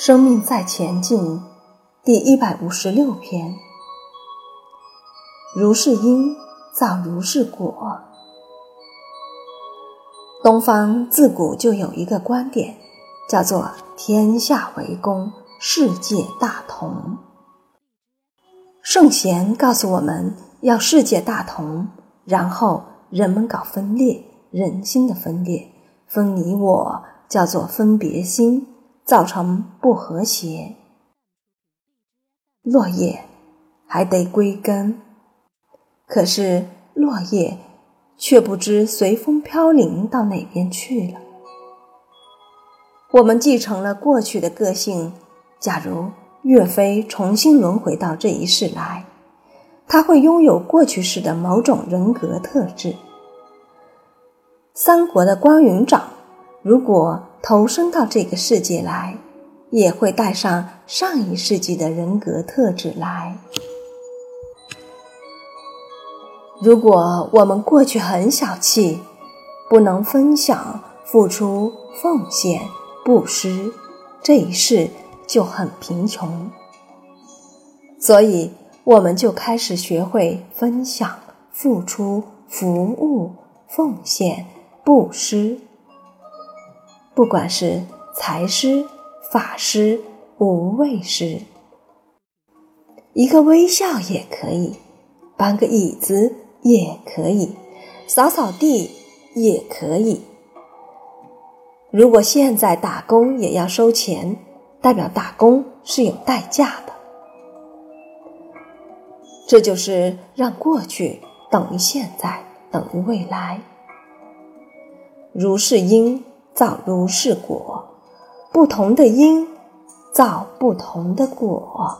生命在前进，第一百五十六篇。如是因，造如是果。东方自古就有一个观点，叫做“天下为公，世界大同”。圣贤告诉我们要世界大同，然后人们搞分裂，人心的分裂，分你我，叫做分别心。造成不和谐，落叶还得归根，可是落叶却不知随风飘零到哪边去了。我们继承了过去的个性，假如岳飞重新轮回到这一世来，他会拥有过去式的某种人格特质。三国的关云长，如果。投生到这个世界来，也会带上上一世纪的人格特质来。如果我们过去很小气，不能分享、付出、奉献、布施，这一世就很贫穷。所以，我们就开始学会分享、付出、服务、奉献、布施。不管是财师、法师、无畏师，一个微笑也可以，搬个椅子也可以，扫扫地也可以。如果现在打工也要收钱，代表打工是有代价的。这就是让过去等于现在，等于未来。如是因。造如是果，不同的因造不同的果。